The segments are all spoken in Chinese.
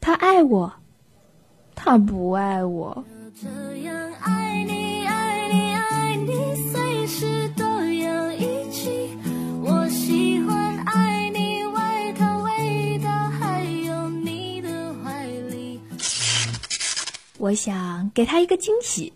他爱我，他不爱我。我想给他一个惊喜。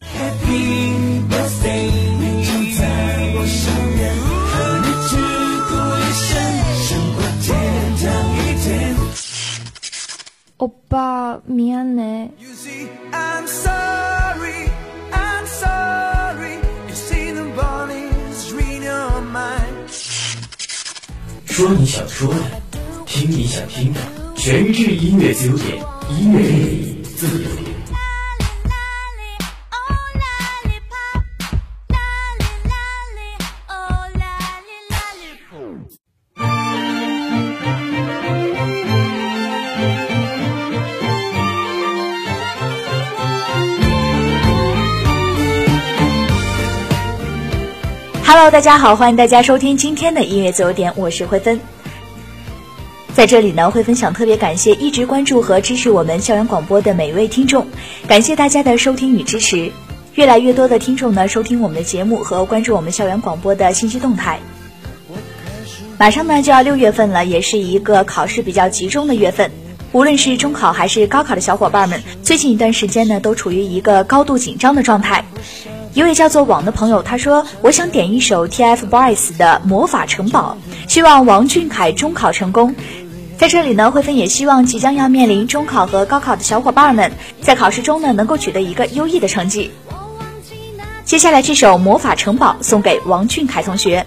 欧巴，미안해。 You see, I'm sorry, I'm sorry. You see the bodies read your mind. 说你想说的，听你想听的，全日制音乐自由点，音乐魅力自由 大家好，欢迎大家收听今天的音乐自由点，我是慧芬。在这里呢，慧芬想特别感谢一直关注和支持我们校园广播的每一位听众，感谢大家的收听与支持。越来越多的听众呢，收听我们的节目和关注我们校园广播的信息动态。马上呢就要六月份了，也是一个考试比较集中的月份。无论是中考还是高考的小伙伴们，最近一段时间呢，都处于一个高度紧张的状态。一位叫做网的朋友，他说：“我想点一首 TFBOYS 的《魔法城堡》，希望王俊凯中考成功。”在这里呢，慧芬也希望即将要面临中考和高考的小伙伴们，在考试中呢能够取得一个优异的成绩。接下来这首《魔法城堡》送给王俊凯同学。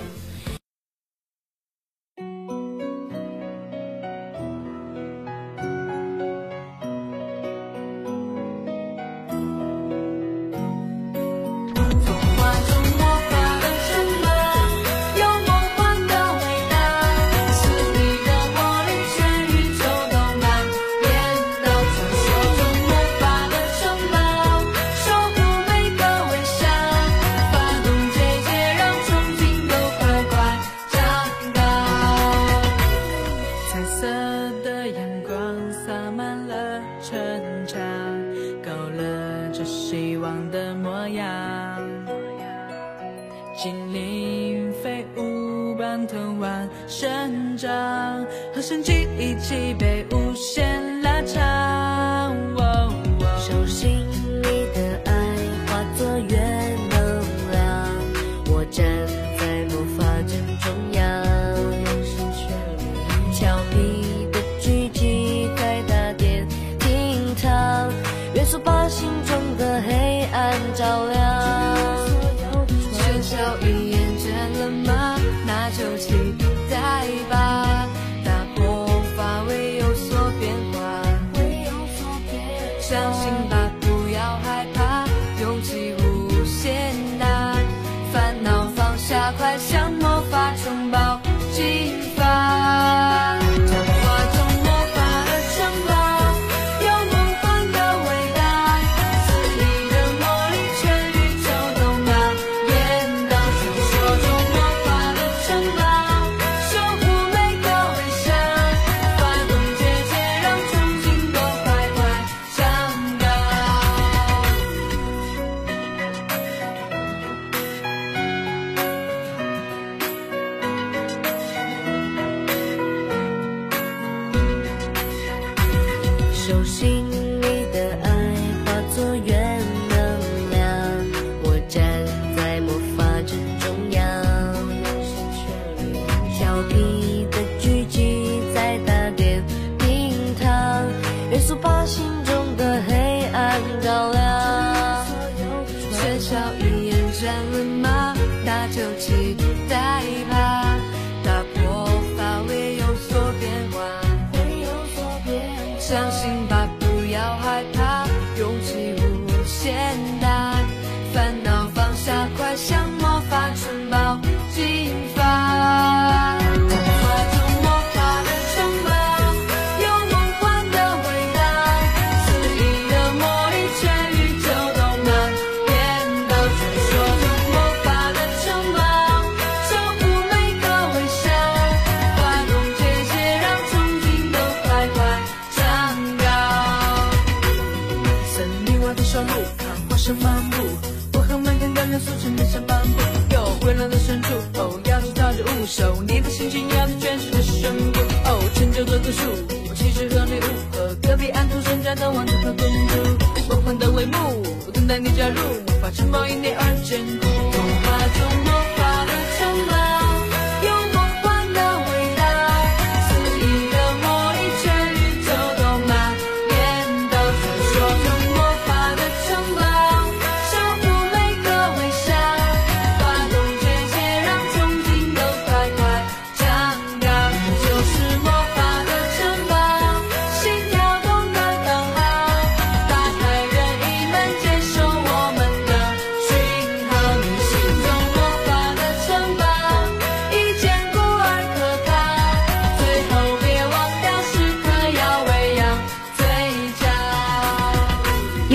手，你的心情压在全世界深处。哦，成就这棵树，我其实和你无和，隔壁安徒生家的王子和公主，梦幻的帷幕，等待你加入，把城堡因你而坚。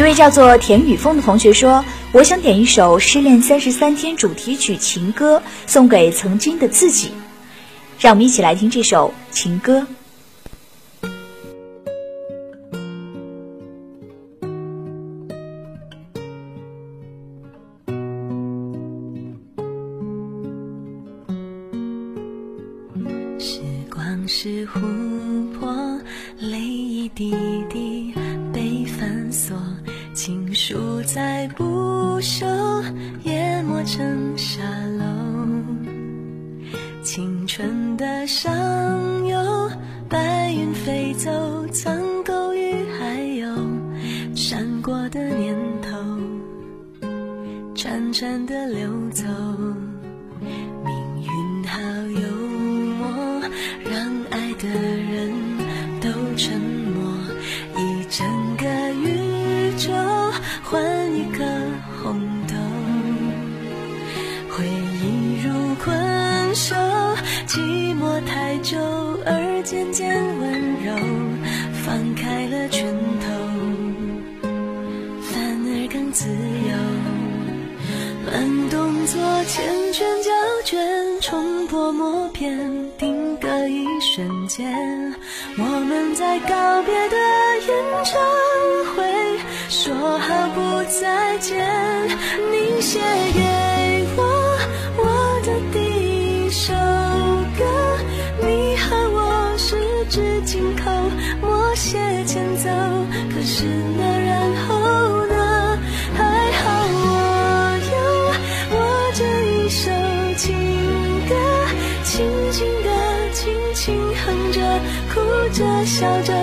位叫做田雨峰的同学说，我想点一首失恋三十三天主题曲情歌，送给曾经的自己。让我们一起来听这首情歌。剩下楼，青春的上游，白云飞走，苍狗与海鸥，闪过的念头，潺潺的流走。作缱绻胶卷重播默片定格一瞬间。我们在告别的演唱会说好不再见。你写给我我的第一首歌你和我十指紧扣默写前奏可是那笑着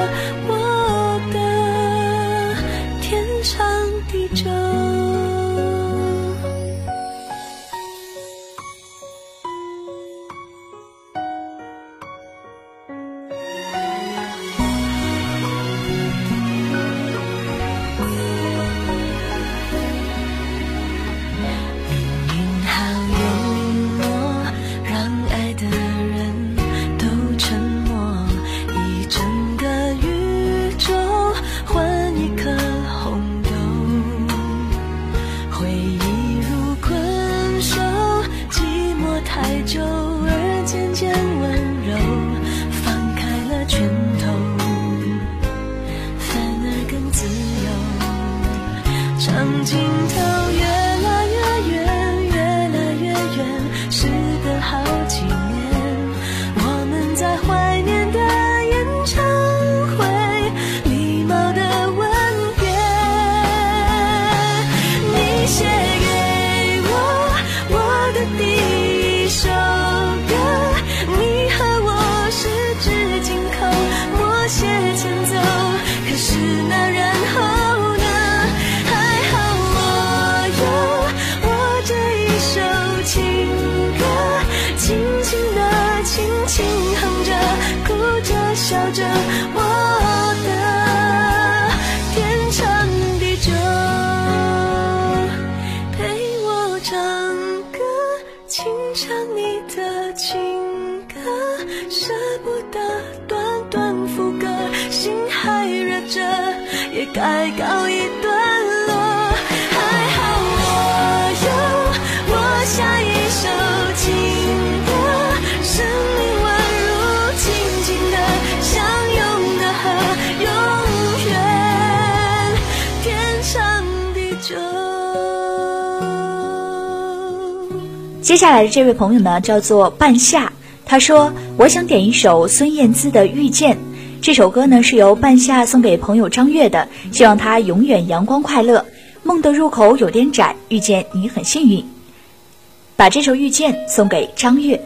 下来的这位朋友呢，叫做半夏，他说：“我想点一首孙燕姿的《遇见》。这首歌呢是由半夏送给朋友张悦的，希望他永远阳光快乐。梦的入口有点窄，遇见你很幸运。把这首《遇见》送给张悦。”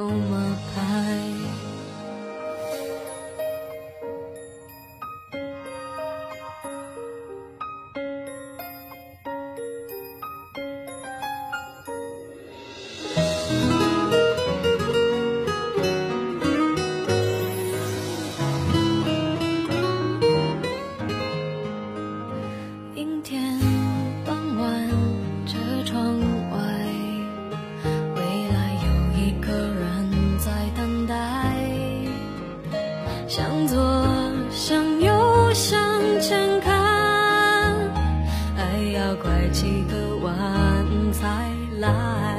的号拐几个弯才来。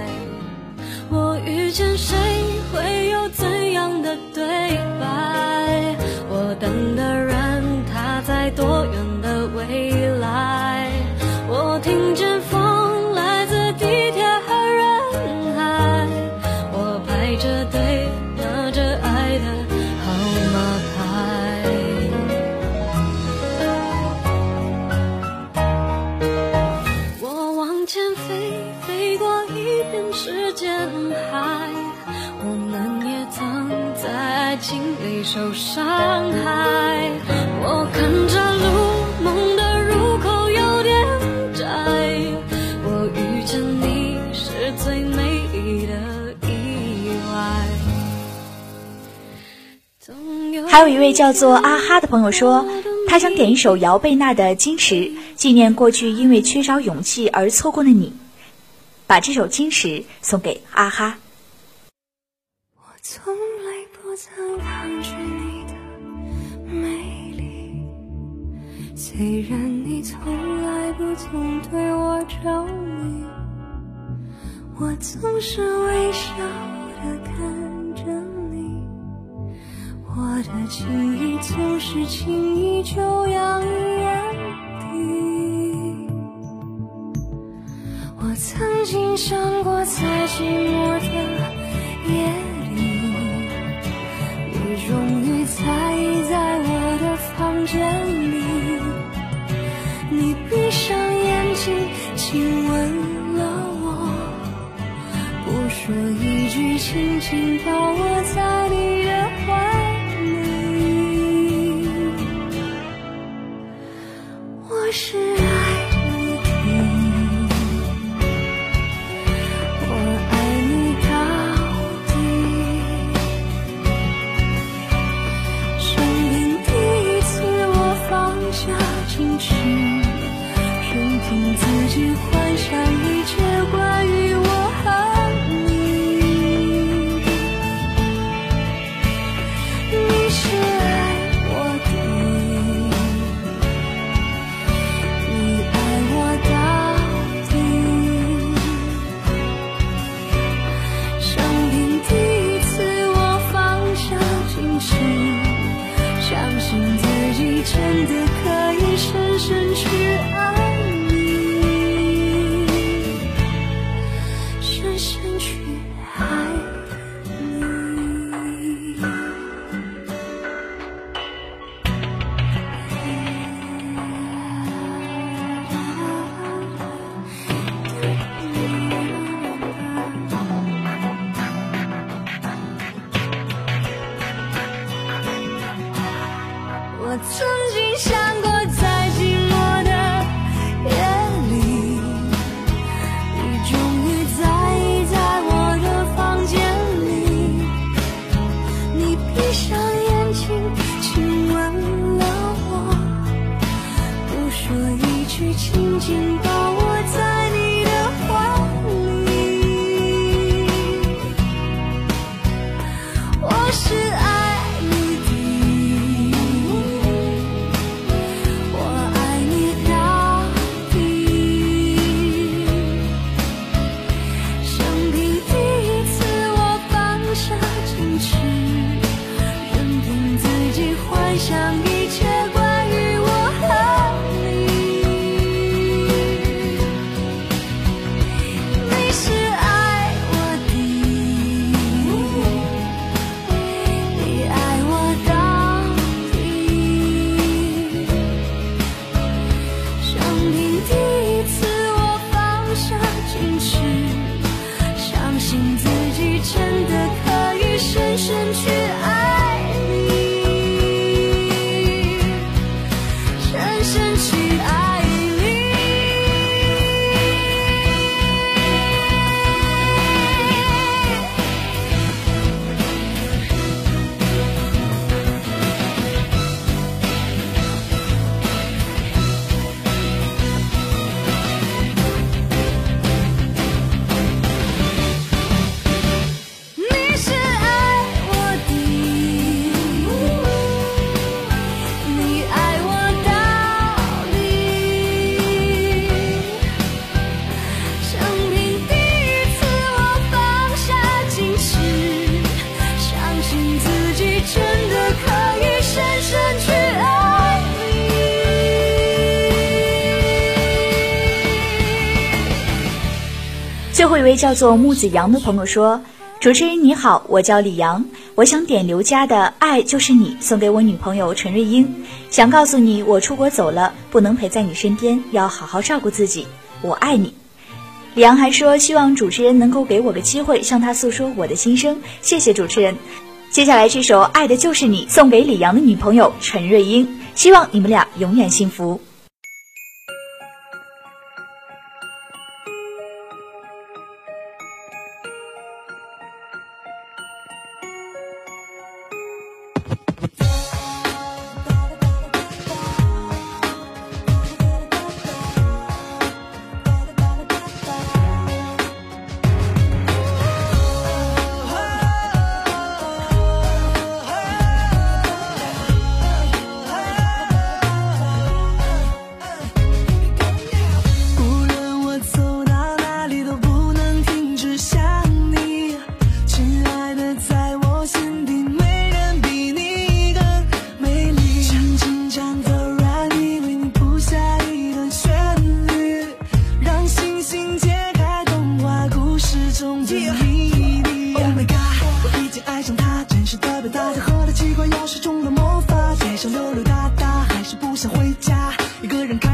还有一位叫做阿哈的朋友说，他想点一首姚贝娜的《矜持》，纪念过去因为缺少勇气而错过的你。把这首《矜持》送给阿哈。我从来不曾抗拒你的美丽，虽然你从来不曾对我着迷，我总是微笑的看着，我的记忆总是轻易就扬眼底。我曾经想过，在寂寞信自己，幻一位叫做木子阳的朋友说：“主持人你好，我叫李阳，我想点刘佳的《爱就是你》送给我女朋友陈瑞英，想告诉你我出国走了，不能陪在你身边，要好好照顾自己，我爱你。”李阳还说：“希望主持人能够给我个机会，向他诉说我的心声，谢谢主持人。”接下来这首《爱的就是你》送给李阳的女朋友陈瑞英，希望你们俩永远幸福。他真实的表达，他喝了奇怪药水中的魔法，街上溜溜达达，还是不想回家。一个人看。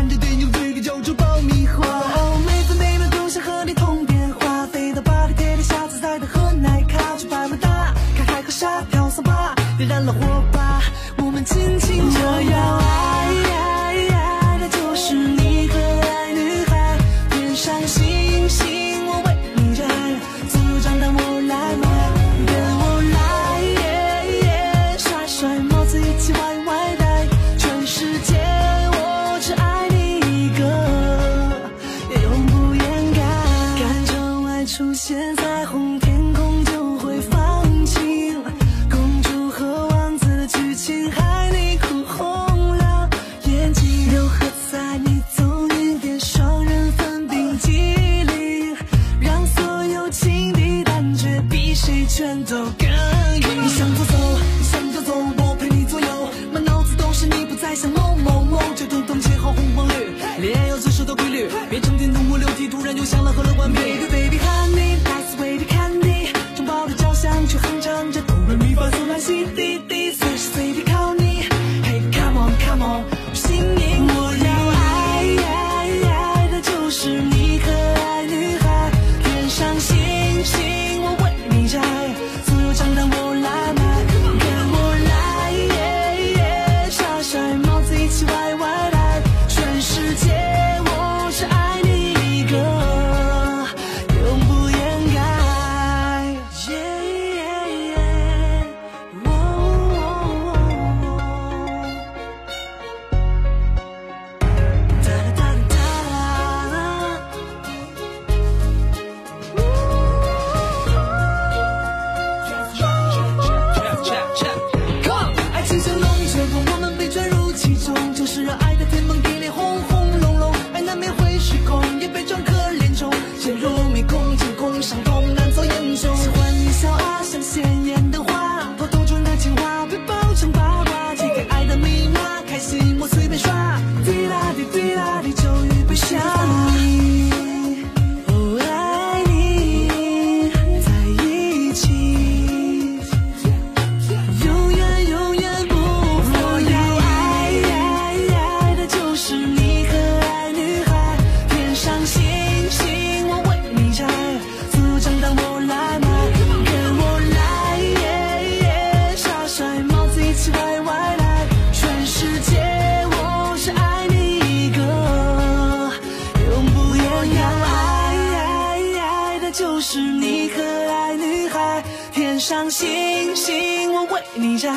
是你可爱女孩，天上星星我为你摘，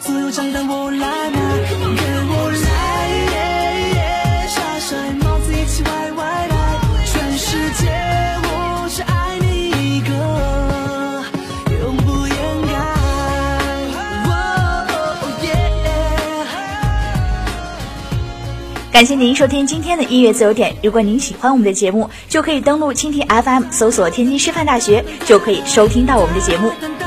所有账单我来买。感谢您收听今天的音乐自由点。如果您喜欢我们的节目就可以登录蜻蜓 fm 搜索天津师范大学就可以收听到我们的节目。